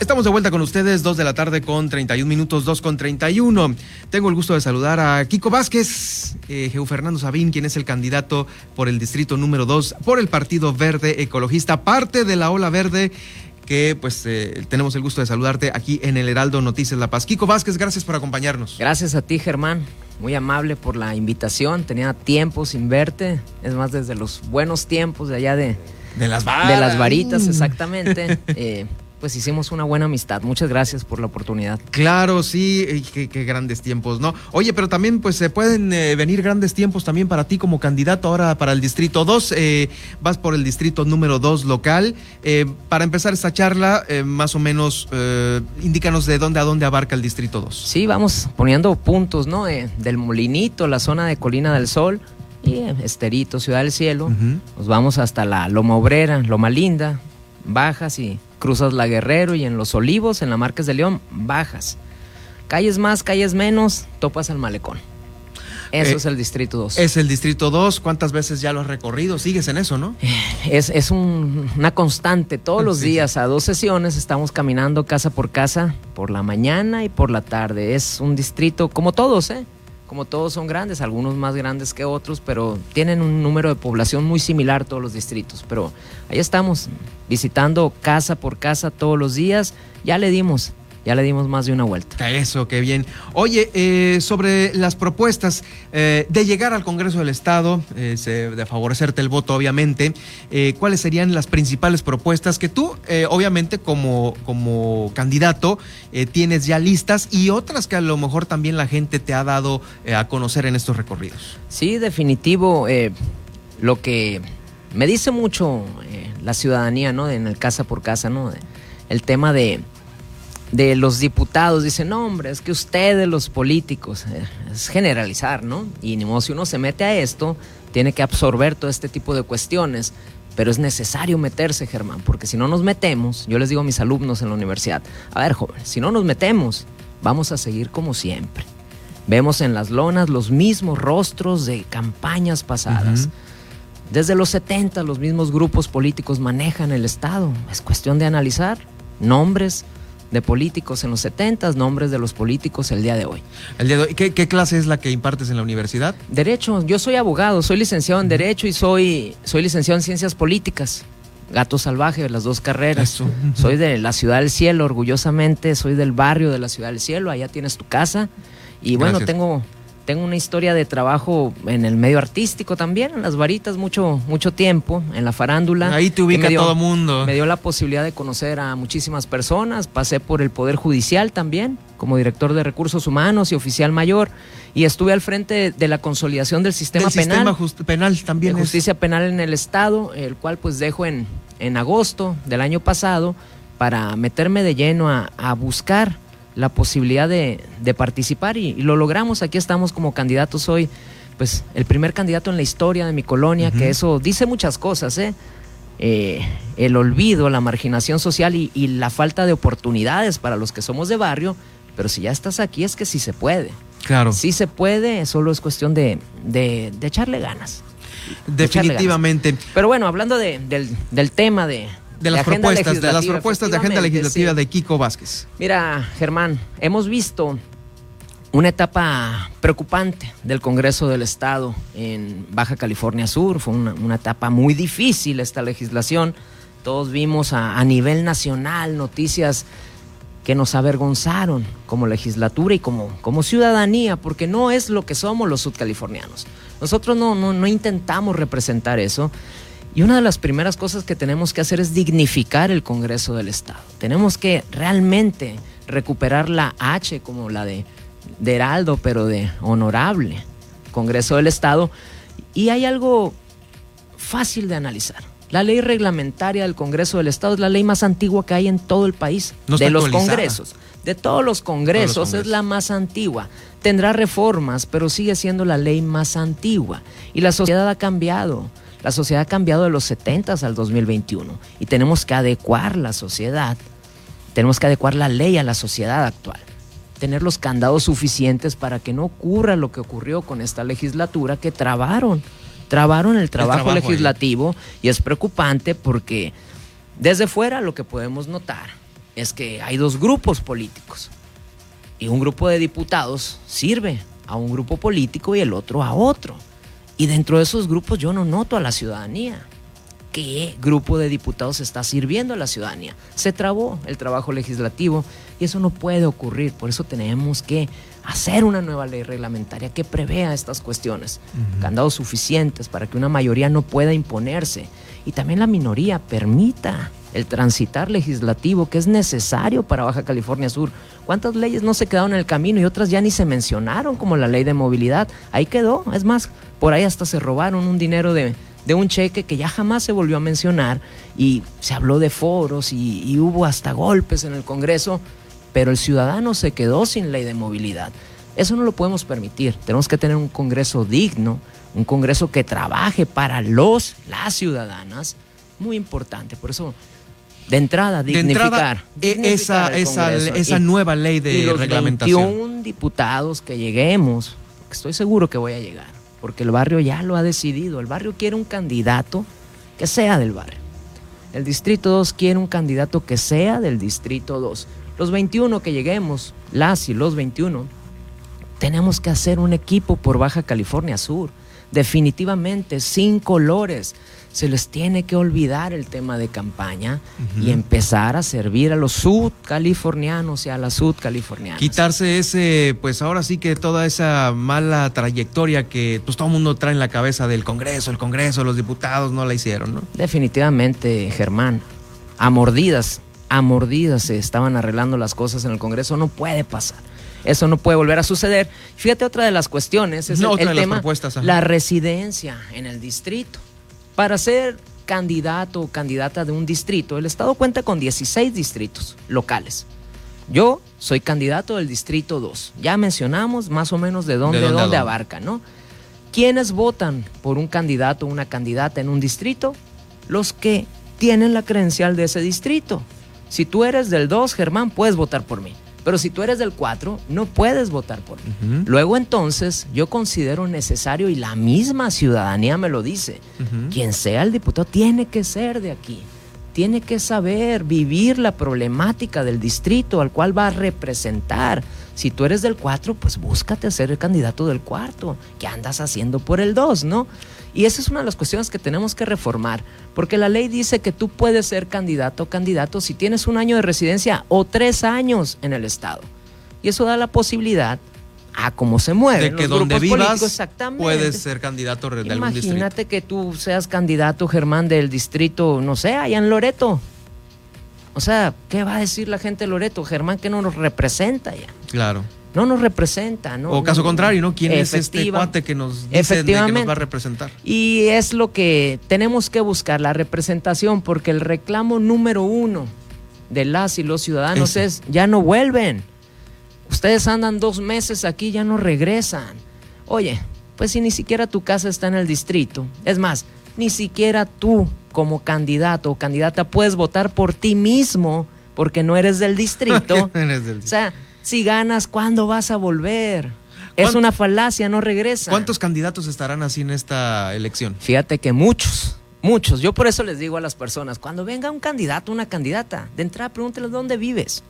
Estamos de vuelta con ustedes, 2 de la tarde con 31 minutos, 2 con 31. Tengo el gusto de saludar a Kiko Vázquez, eh, Fernando Sabín, quien es el candidato por el distrito número 2 por el Partido Verde Ecologista, parte de la Ola Verde que pues eh, tenemos el gusto de saludarte aquí en el Heraldo Noticias La Paz. Kiko Vázquez, gracias por acompañarnos. Gracias a ti, Germán. Muy amable por la invitación. Tenía tiempo sin verte. Es más, desde los buenos tiempos de allá de... De las De las varitas, exactamente. eh, pues hicimos una buena amistad. Muchas gracias por la oportunidad. Claro, sí, qué, grandes tiempos, ¿no? Oye, pero también pues se pueden eh, venir grandes tiempos también para ti como candidato ahora para el Distrito 2. Eh, vas por el Distrito número 2 local. Eh, para empezar esta charla, más o menos, indícanos de dónde a dónde abarca el Distrito 2. Sí, vamos poniendo puntos, ¿no? del Molinito, la zona de Colina del Sol y Esterito, Ciudad del Cielo. Nos vamos hasta la Loma Obrera, Loma Linda, Bajas y cruzas la Guerrero y en Los Olivos, en la Márquez de León, bajas. Calles más, calles menos, topas al malecón. Eso eh, es el Distrito 2. Es el Distrito 2. ¿Cuántas veces ya lo has recorrido? Sigues en eso, ¿no? Eh, es, es una constante. Todos los días, a dos sesiones, estamos caminando casa por casa, por la mañana y por la tarde. Es un distrito como todos, ¿eh? Como todos son grandes, algunos más grandes que otros, pero tienen un número de población muy similar todos los distritos. Pero ahí estamos, visitando casa por casa todos los días. Ya le dimos ya le dimos más de una vuelta. Eso, qué bien. Oye, eh, sobre las propuestas eh, de llegar al Congreso del Estado, eh, de favorecerte el voto, obviamente, ¿cuáles serían las principales propuestas que tú, obviamente, como, como candidato, tienes ya listas y otras que a lo mejor también la gente te ha dado a conocer en estos recorridos? Sí, definitivo. lo que me dice mucho la ciudadanía, ¿no? En el casa por casa, ¿no? El tema de de los diputados dicen, no, hombre, es que ustedes los políticos, eh, es generalizar, ¿no? Y ni modo, si uno se mete a esto, tiene que absorber todo este tipo de cuestiones, pero es necesario meterse, Germán, porque si no nos metemos, yo les digo a mis alumnos en la universidad, a ver, jóvenes, si no nos metemos, vamos a seguir como siempre. Vemos en las lonas los mismos rostros de campañas pasadas. Desde los 70 los mismos grupos políticos manejan el Estado. Es cuestión de analizar nombres, de políticos en los 70, nombres de los políticos el día de hoy. El día de hoy. ¿Qué, clase es la que impartes en la universidad? Derecho. Yo soy abogado, soy licenciado en Derecho y soy, soy licenciado en Ciencias Políticas. Gato salvaje, las dos carreras. Soy de la Ciudad del Cielo, orgullosamente, soy del barrio de la Ciudad del Cielo, allá tienes tu casa. Y bueno, tengo tengo una historia de trabajo en el medio artístico también, en las varitas, mucho, mucho tiempo, en la farándula. Ahí te ubica todo el mundo. Me dio la posibilidad de conocer a muchísimas personas. Pasé por el Poder Judicial también, como director de recursos humanos y oficial mayor. Y estuve al frente de, la consolidación del sistema penal. Sistema penal también. De justicia penal en el Estado, el cual pues dejo en, en agosto del año pasado para meterme de lleno a, a buscar la posibilidad de, participar y, lo logramos. Aquí estamos como candidatos hoy, pues el primer candidato en la historia de mi colonia, que eso dice muchas cosas, ¿eh? ¿eh? el olvido, la marginación social y, la falta de oportunidades para los que somos de barrio, pero si ya estás aquí es que sí se puede. Claro. Sí se puede, solo es cuestión de, de, echarle ganas. Definitivamente. Pero bueno, hablando del, del tema de, de las propuestas, de las propuestas de agenda legislativa de Kiko Vázquez. Mira, Germán, hemos visto una etapa preocupante del Congreso del Estado en Baja California Sur. Fue una, etapa muy difícil esta legislación. Todos vimos a, nivel nacional noticias que nos avergonzaron como legislatura y como, como ciudadanía, porque no es lo que somos los sudcalifornianos. Nosotros no, no, no intentamos representar eso. Y una de las primeras cosas que tenemos que hacer es dignificar el Congreso del Estado. Tenemos que realmente recuperar la H como la de, de Heraldo, pero de honorable Congreso del Estado. Y hay algo fácil de analizar. La ley reglamentaria del Congreso del Estado es la ley más antigua que hay en todo el país. de los congresos. De todos los congresos es la más antigua. Tendrá reformas, pero sigue siendo la ley más antigua. Y la sociedad ha cambiado. La sociedad ha cambiado de los 70 al 2021 y tenemos que adecuar la sociedad, tenemos que adecuar la ley a la sociedad actual, tener los candados suficientes para que no ocurra lo que ocurrió con esta legislatura que trabaron, trabaron el trabajo, legislativo y es preocupante porque desde fuera lo que podemos notar es que hay dos grupos políticos. Y un grupo de diputados sirve a un grupo político y el otro a otro. Y dentro de esos grupos yo no noto a la ciudadanía. ¿Qué grupo de diputados está sirviendo a la ciudadanía? Se trabó el trabajo legislativo y eso no puede ocurrir. Por eso tenemos que hacer una nueva ley reglamentaria que prevea estas cuestiones. Candados suficientes para que una mayoría no pueda imponerse y también la minoría permita el transitar legislativo que es necesario para Baja California Sur. ¿Cuántas leyes no se quedaron en el camino y otras ya ni se mencionaron, como la ley de movilidad? Ahí quedó. Es más, por ahí hasta se robaron un dinero de, un cheque que ya jamás se volvió a mencionar y se habló de foros y, y hubo hasta golpes en el Congreso, pero el ciudadano se quedó sin ley de movilidad. Eso no lo podemos permitir. Tenemos que tener un Congreso digno, un Congreso que trabaje para los, las ciudadanas. Muy importante. Por eso de entrada, dignificar. E- esa, esa, nueva ley de y los reglamentación. 21 diputados que lleguemos, estoy seguro que voy a llegar, porque el barrio ya lo ha decidido. El barrio quiere un candidato que sea del barrio. El distrito 2 quiere un candidato que sea del distrito 2. Los 21 que lleguemos, las y los 21, tenemos que hacer un equipo por Baja California Sur. Definitivamente, sin colores se les tiene que olvidar el tema de campaña y empezar a servir a los sudcalifornianos y a las sudcalifornianas. Quitarse ese, pues ahora sí que toda esa mala trayectoria que pues todo el mundo trae en la cabeza del Congreso, el Congreso, los diputados no la hicieron, ¿no? Definitivamente, Germán, a mordidas, a mordidas se estaban arreglando las cosas en el Congreso, no puede pasar. Eso no puede volver a suceder. Fíjate, otra de las cuestiones es el, tema, la residencia en el distrito. Para ser candidato o candidata de un distrito, el Estado cuenta con 16 distritos locales. Yo soy candidato del distrito 2. Ya mencionamos más o menos de dónde, dónde, abarca, ¿no? ¿Quiénes votan por un candidato o una candidata en un distrito? Los que tienen la credencial de ese distrito. Si tú eres del 2, Germán, puedes votar por mí. Pero si tú eres del 4, no puedes votar por mí. Luego entonces yo considero necesario, y la misma ciudadanía me lo dice, quien sea el diputado tiene que ser de aquí. Tiene que saber vivir la problemática del distrito al cual va a representar. Si tú eres del 4, pues búscate ser el candidato del cuarto. ¿Qué andas haciendo por el 2, no? Y esa es una de las cuestiones que tenemos que reformar, porque la ley dice que tú puedes ser candidato o candidato si tienes un año de residencia o tres años en el Estado. Y eso da la posibilidad a cómo se mueve. De que donde vivas puedes ser candidato de algún distrito. Imagínate que tú seas candidato, Germán, del distrito, no sé, allá en Loreto. O sea, ¿qué va a decir la gente de Loreto? Germán que no nos representa ya. Claro no nos representa, ¿no? O caso contrario, ¿no? ¿Quién es este cuate que nos dice que nos va a representar? Y es lo que tenemos que buscar, la representación, porque el reclamo número uno de las y los ciudadanos es, ya no vuelven. Ustedes andan dos meses aquí, ya no regresan. Oye, pues si ni siquiera tu casa está en el distrito, es más, ni siquiera tú como candidato o candidata puedes votar por ti mismo porque no eres del distrito. eres del distrito. O sea, si ganas, ¿cuándo vas a volver? Es una falacia, no regresa. ¿Cuántos candidatos estarán así en esta elección? Fíjate que muchos, muchos. Yo por eso les digo a las personas, cuando venga un candidato, una candidata, de entrada pregúnteles dónde vives.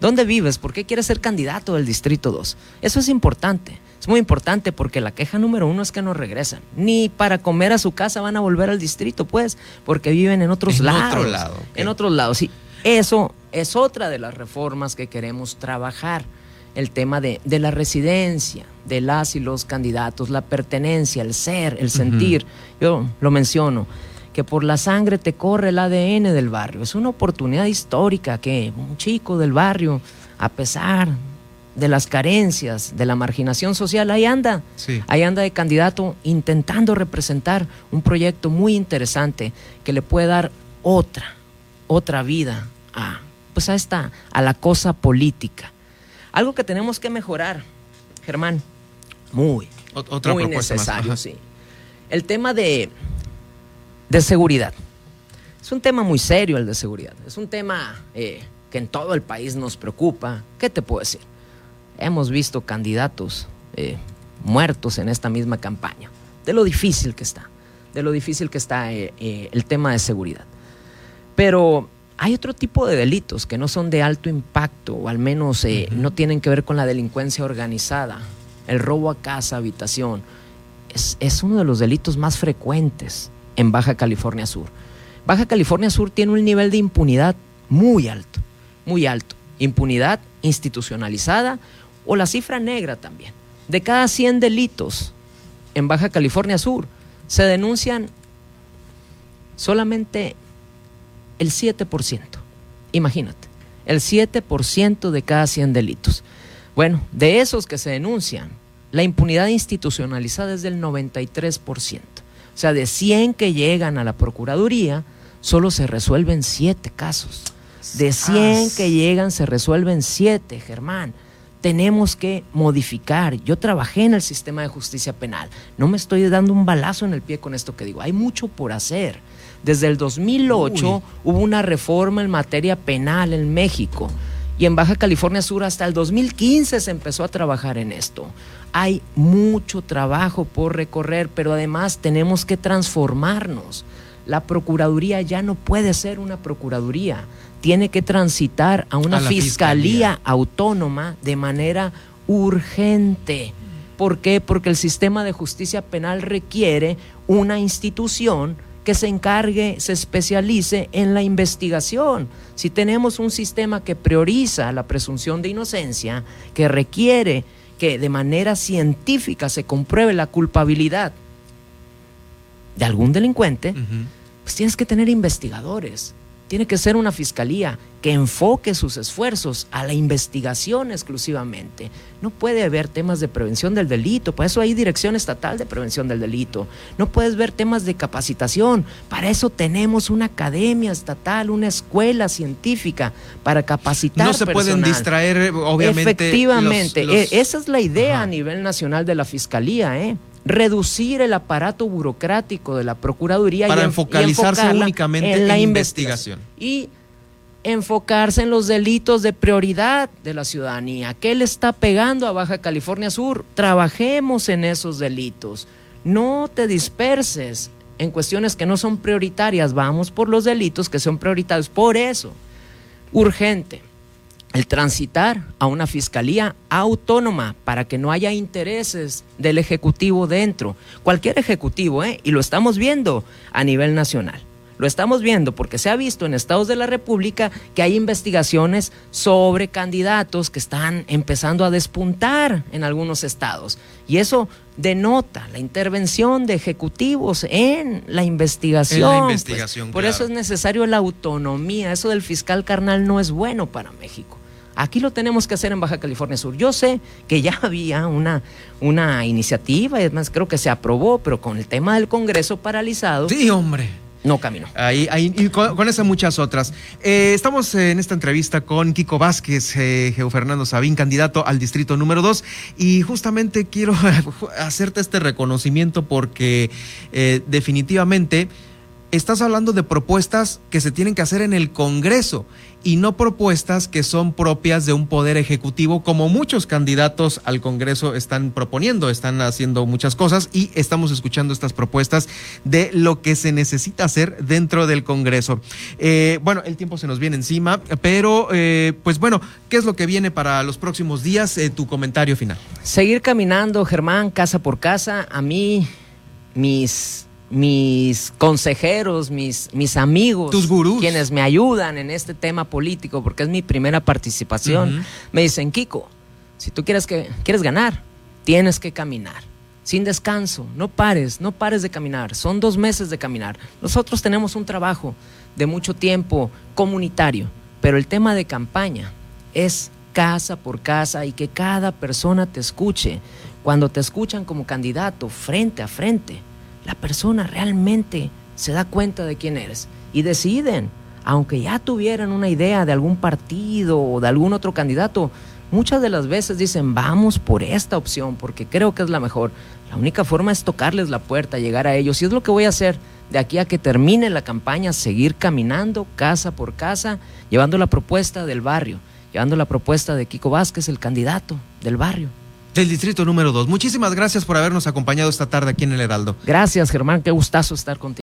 ¿Dónde vives? ¿Por qué quieres ser candidato del Distrito 2? Eso es importante. Es muy importante porque la queja número uno es que no regresan. Ni para comer a su casa van a volver al distrito, pues, porque viven en otros en lados. Otro lado, En otros lados. Sí, eso es otra de las reformas que queremos trabajar. El tema de, la residencia, de las y los candidatos, la pertenencia, el ser, el sentir. Yo lo menciono, que por la sangre te corre el ADN del barrio. Es una oportunidad histórica que un chico del barrio, a pesar de las carencias, de la marginación social, ahí anda. Ahí anda de candidato intentando representar un proyecto muy interesante que le puede dar otra, otra vida a pues a esta, a la cosa política. Algo que tenemos que mejorar, Germán, muy, Otra muy necesario, sí. El tema de, de seguridad. Es un tema muy serio el de seguridad. Es un tema eh, que en todo el país nos preocupa. ¿Qué te puedo decir? Hemos visto candidatos eh, muertos en esta misma campaña. De lo difícil que está. De lo difícil que está eh, el tema de seguridad. Pero Hay otro tipo de delitos que no son de alto impacto o al menos eh, no tienen que ver con la delincuencia organizada. El robo a casa, habitación, es, es uno de los delitos más frecuentes en Baja California Sur. Baja California Sur tiene un nivel de impunidad muy alto, muy alto. Impunidad institucionalizada o la cifra negra también. De cada 100 delitos en Baja California Sur se denuncian solamente el 7%. Imagínate, el 7% de cada 100 delitos. Bueno, de esos que se denuncian, la impunidad institucionalizada es del 93%. O sea, de 100 que llegan a la Procuraduría, solo se resuelven 7 casos. De 100 que llegan, se resuelven 7, Germán. Tenemos que modificar. Yo trabajé en el sistema de justicia penal. No me estoy dando un balazo en el pie con esto que digo. Hay mucho por hacer. Desde el 2008 hubo una reforma en materia penal en México y en Baja California Sur hasta el 2015 se empezó a trabajar en esto. Hay mucho trabajo por recorrer, pero además tenemos que transformarnos. La Procuraduría ya no puede ser una Procuraduría, tiene que transitar a una fiscalía, fiscalía autónoma de manera urgente. ¿Por qué? Porque el sistema de justicia penal requiere una institución que se encargue, se especialice en la investigación. Si tenemos un sistema que prioriza la presunción de inocencia, que requiere que de manera científica se compruebe la culpabilidad de algún delincuente, pues tienes que tener investigadores tiene que ser una fiscalía que enfoque sus esfuerzos a la investigación exclusivamente. No puede haber temas de prevención del delito, para eso hay dirección estatal de prevención del delito. No puedes ver temas de capacitación, para eso tenemos una academia estatal, una escuela científica para capacitar. No se pueden distraer, obviamente. Efectivamente, e, esa es la idea a nivel nacional de la fiscalía, ¿eh? Reducir el aparato burocrático de la Procuraduría para y, enfocalizarse únicamente en la investigación. Y enfocarse en los delitos de prioridad de la ciudadanía. ¿Qué le está pegando a Baja California Sur? Trabajemos en esos delitos. No te disperses en cuestiones que no son prioritarias. Vamos por los delitos que son prioritarios. Por eso, urgente el transitar a una fiscalía autónoma para que no haya intereses del Ejecutivo dentro. Cualquier Ejecutivo, ¿eh? y lo estamos viendo a nivel nacional. Lo estamos viendo porque se ha visto en estados de la República que hay investigaciones sobre candidatos que están empezando a despuntar en algunos estados. Y eso denota la intervención de ejecutivos en la investigación. En la investigación Por eso es necesario la autonomía. Eso del fiscal carnal no es bueno para México. Aquí lo tenemos que hacer en Baja California Sur. Yo sé que ya había una, una iniciativa, y además creo que se aprobó, pero con el tema del Congreso paralizado. Sí, hombre. No caminó. Ahí, ahí y con, esas muchas otras. Eh, estamos en esta entrevista con Kiko Vázquez, eh, Geo Fernando Sabín, candidato al distrito número 2. Y justamente quiero hacerte este reconocimiento porque eh, definitivamente estás hablando de propuestas que se tienen que hacer en el Congreso y no propuestas que son propias de un poder ejecutivo, como muchos candidatos al Congreso están proponiendo, están haciendo muchas cosas y estamos escuchando estas propuestas de lo que se necesita hacer dentro del Congreso. Eh, bueno, el tiempo se nos viene encima, pero eh, pues bueno, ¿qué es lo que viene para los próximos días? Eh, tu comentario final. Seguir caminando, Germán, casa por casa. A mí, mis mis consejeros, mis, mis amigos, tus gurús, quienes me ayudan en este tema político, porque es mi primera participación, me dicen, Kiko, si tú quieres, que, quieres ganar, tienes que caminar, sin descanso, no pares, no pares de caminar, son dos meses de caminar. Nosotros tenemos un trabajo de mucho tiempo comunitario, pero el tema de campaña es casa por casa y que cada persona te escuche. Cuando te escuchan como candidato frente a frente, la persona realmente se da cuenta de quién eres y deciden, aunque ya tuvieran una idea de algún partido o de algún otro candidato, muchas de las veces dicen, vamos por esta opción porque creo que es la mejor. La única forma es tocarles la puerta, llegar a ellos y es lo que voy a hacer de aquí a que termine la campaña, seguir caminando casa por casa, llevando la propuesta del barrio, llevando la propuesta de Kiko Vázquez, el candidato del barrio del distrito número 2. Muchísimas gracias por habernos acompañado esta tarde aquí en el Heraldo. Gracias, Germán. Qué gustazo estar contigo.